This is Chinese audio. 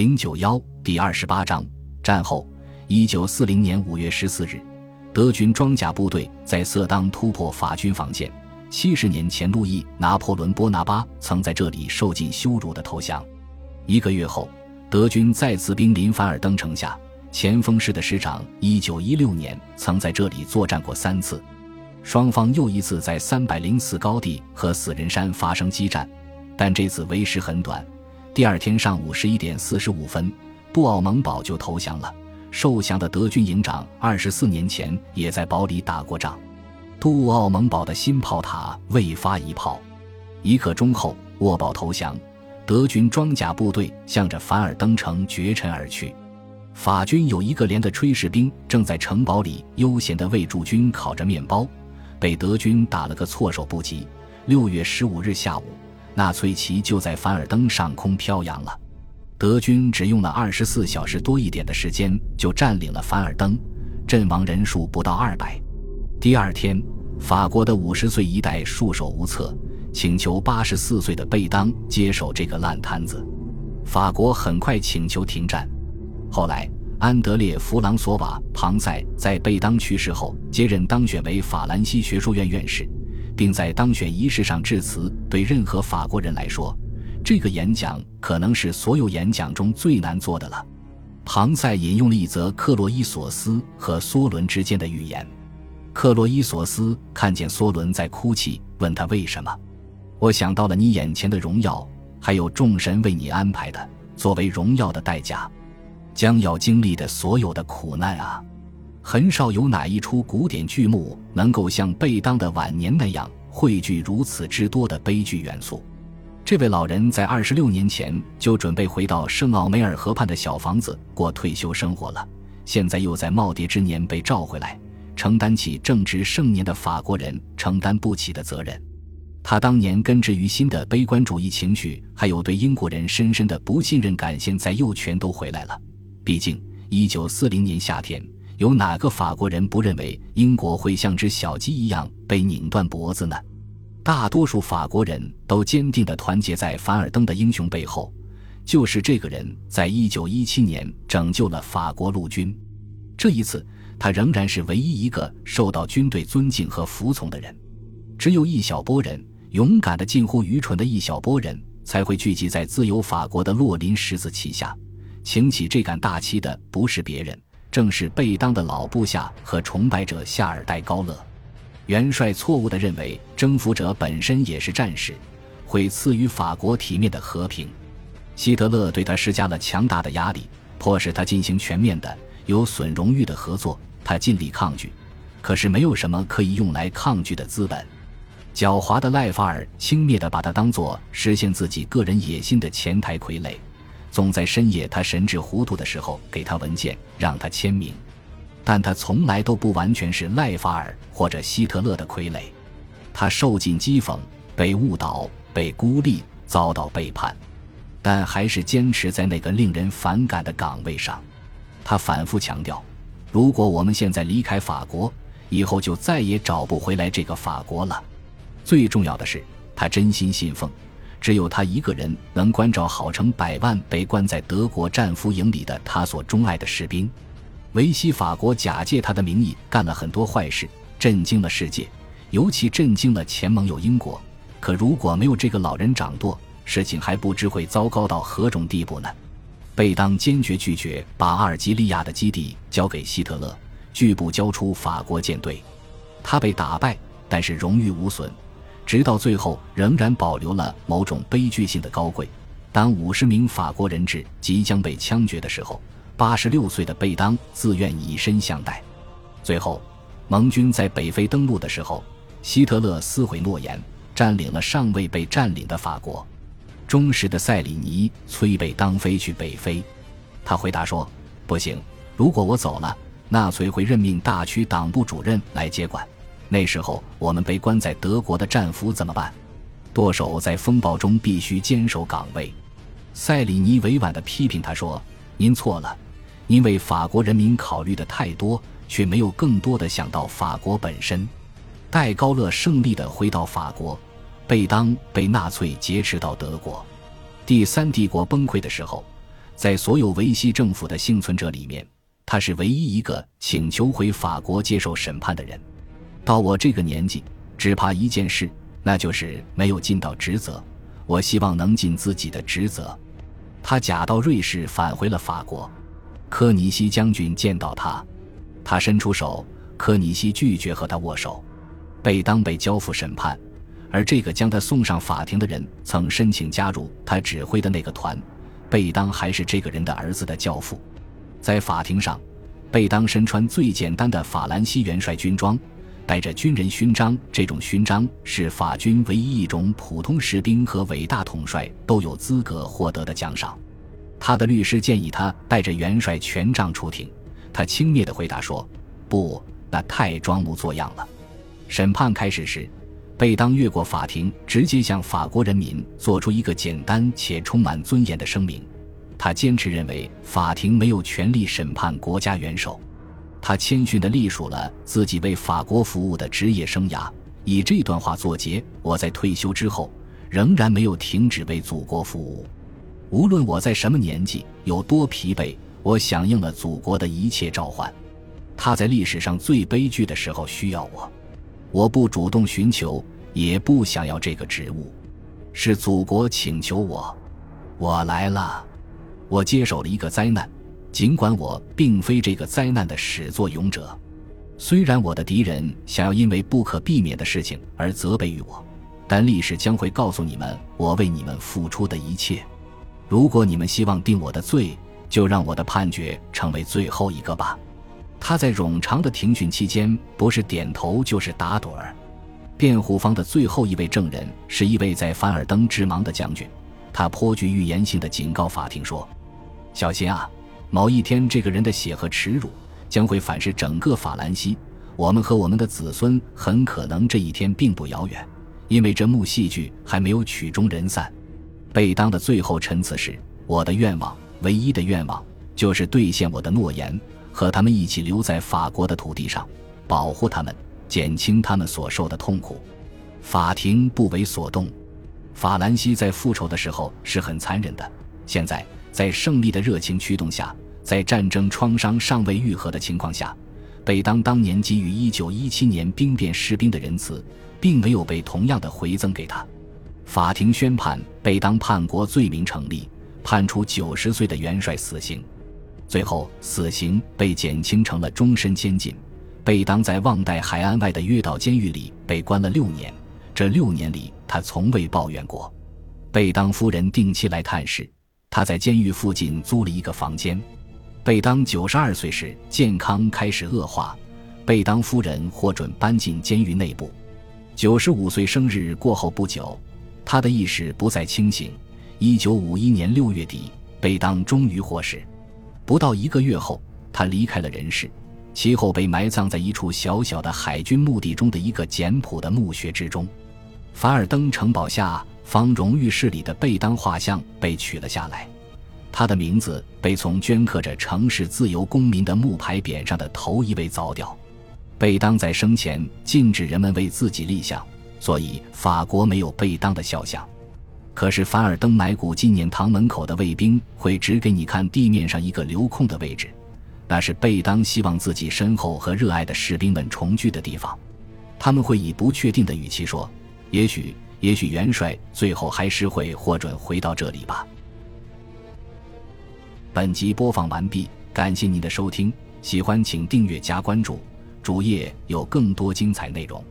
零九幺第二十八章战后，一九四零年五月十四日，德军装甲部队在色当突破法军防线。七十年前，路易拿破仑波拿巴曾在这里受尽羞辱的投降。一个月后，德军再次兵临凡尔登城下。前锋师的师长一九一六年曾在这里作战过三次。双方又一次在三百零四高地和死人山发生激战，但这次为时很短。第二天上午十一点四十五分，布奥蒙堡就投降了。受降的德军营长二十四年前也在堡里打过仗。杜奥蒙堡的新炮塔未发一炮。一刻钟后，沃堡投降，德军装甲部队向着凡尔登城绝尘而去。法军有一个连的炊事兵正在城堡里悠闲地为驻军烤着面包，被德军打了个措手不及。六月十五日下午。纳粹旗就在凡尔登上空飘扬了，德军只用了二十四小时多一点的时间就占领了凡尔登，阵亡人数不到二百。第二天，法国的五十岁一代束手无策，请求八十四岁的贝当接手这个烂摊子。法国很快请求停战。后来，安德烈·弗朗索瓦·庞塞在贝当去世后接任当选为法兰西学术院院士。并在当选仪式上致辞。对任何法国人来说，这个演讲可能是所有演讲中最难做的了。庞塞引用了一则克洛伊索斯和梭伦之间的预言。克洛伊索斯看见梭伦在哭泣，问他为什么。我想到了你眼前的荣耀，还有众神为你安排的作为荣耀的代价，将要经历的所有的苦难啊。很少有哪一出古典剧目能够像贝当的晚年那样汇聚如此之多的悲剧元素。这位老人在二十六年前就准备回到圣奥梅尔河畔的小房子过退休生活了，现在又在耄耋之年被召回来，承担起正值盛年的法国人承担不起的责任。他当年根植于心的悲观主义情绪，还有对英国人深深的不信任感，现在又全都回来了。毕竟，一九四零年夏天。有哪个法国人不认为英国会像只小鸡一样被拧断脖子呢？大多数法国人都坚定地团结在凡尔登的英雄背后，就是这个人在一九一七年拯救了法国陆军。这一次，他仍然是唯一一个受到军队尊敬和服从的人。只有一小波人，勇敢的近乎愚蠢的一小波人，才会聚集在自由法国的洛林十字旗下。擎起这杆大旗的不是别人。正是贝当的老部下和崇拜者夏尔代高勒元帅错误地认为征服者本身也是战士，会赐予法国体面的和平。希特勒对他施加了强大的压力，迫使他进行全面的、有损荣誉的合作。他尽力抗拒，可是没有什么可以用来抗拒的资本。狡猾的赖法尔轻蔑地把他当作实现自己个人野心的前台傀儡。总在深夜，他神志糊涂的时候给他文件，让他签名，但他从来都不完全是赖法尔或者希特勒的傀儡。他受尽讥讽，被误导，被孤立，遭到背叛，但还是坚持在那个令人反感的岗位上。他反复强调：如果我们现在离开法国，以后就再也找不回来这个法国了。最重要的是，他真心信奉。只有他一个人能关照好成百万被关在德国战俘营里的他所钟爱的士兵。维希法国假借他的名义干了很多坏事，震惊了世界，尤其震惊了前盟友英国。可如果没有这个老人掌舵，事情还不知会糟糕到何种地步呢？贝当坚决拒绝把阿尔及利亚的基地交给希特勒，拒不交出法国舰队。他被打败，但是荣誉无损。直到最后，仍然保留了某种悲剧性的高贵。当五十名法国人质即将被枪决的时候，八十六岁的贝当自愿以身相待。最后，盟军在北非登陆的时候，希特勒撕毁诺言，占领了尚未被占领的法国。忠实的塞里尼催贝当飞去北非，他回答说：“不行，如果我走了，纳粹会任命大区党部主任来接管。”那时候我们被关在德国的战俘怎么办？舵手在风暴中必须坚守岗位。塞里尼委婉地批评他说：“您错了，因为法国人民考虑的太多，却没有更多的想到法国本身。”戴高乐胜利地回到法国，贝当被纳粹劫持到德国。第三帝国崩溃的时候，在所有维希政府的幸存者里面，他是唯一一个请求回法国接受审判的人。到我这个年纪，只怕一件事，那就是没有尽到职责。我希望能尽自己的职责。他假到瑞士，返回了法国。科尼西将军见到他，他伸出手，科尼西拒绝和他握手。贝当被交付审判，而这个将他送上法庭的人曾申请加入他指挥的那个团。贝当还是这个人的儿子的教父。在法庭上，贝当身穿最简单的法兰西元帅军装。带着军人勋章，这种勋章是法军唯一一种普通士兵和伟大统帅都有资格获得的奖赏。他的律师建议他带着元帅权杖出庭，他轻蔑地回答说：“不，那太装模作样了。”审判开始时，贝当越过法庭，直接向法国人民做出一个简单且充满尊严的声明。他坚持认为法庭没有权利审判国家元首。他谦逊地隶属了自己为法国服务的职业生涯，以这段话作结：我在退休之后仍然没有停止为祖国服务，无论我在什么年纪，有多疲惫，我响应了祖国的一切召唤。他在历史上最悲剧的时候需要我，我不主动寻求，也不想要这个职务，是祖国请求我，我来了，我接手了一个灾难。尽管我并非这个灾难的始作俑者，虽然我的敌人想要因为不可避免的事情而责备于我，但历史将会告诉你们我为你们付出的一切。如果你们希望定我的罪，就让我的判决成为最后一个吧。他在冗长的庭讯期间，不是点头就是打盹儿。辩护方的最后一位证人是一位在凡尔登之盲的将军，他颇具预言性的警告法庭说：“小心啊！”某一天，这个人的血和耻辱将会反噬整个法兰西。我们和我们的子孙很可能这一天并不遥远，因为这幕戏剧还没有曲终人散。贝当的最后陈词是：“我的愿望，唯一的愿望，就是兑现我的诺言，和他们一起留在法国的土地上，保护他们，减轻他们所受的痛苦。”法庭不为所动。法兰西在复仇的时候是很残忍的，现在。在胜利的热情驱动下，在战争创伤尚未愈合的情况下，贝当当年给予1917年兵变士兵的仁慈，并没有被同样的回赠给他。法庭宣判贝当叛国罪名成立，判处90岁的元帅死刑。最后，死刑被减轻成了终身监禁。贝当在旺代海岸外的约岛监狱里被关了六年，这六年里他从未抱怨过。贝当夫人定期来探视。他在监狱附近租了一个房间。贝当九十二岁时，健康开始恶化，贝当夫人获准搬进监狱内部。九十五岁生日过后不久，他的意识不再清醒。一九五一年六月底，贝当终于获释。不到一个月后，他离开了人世，其后被埋葬在一处小小的海军墓地中的一个简朴的墓穴之中。凡尔登城堡下。方荣誉室里的贝当画像被取了下来，他的名字被从镌刻着“城市自由公民”的木牌匾上的头一位凿掉。贝当在生前禁止人们为自己立像，所以法国没有贝当的肖像。可是凡尔登埋骨纪念堂门口的卫兵会指给你看地面上一个留空的位置，那是贝当希望自己身后和热爱的士兵们重聚的地方。他们会以不确定的语气说：“也许。”也许元帅最后还是会获准回到这里吧。本集播放完毕，感谢您的收听，喜欢请订阅加关注，主页有更多精彩内容。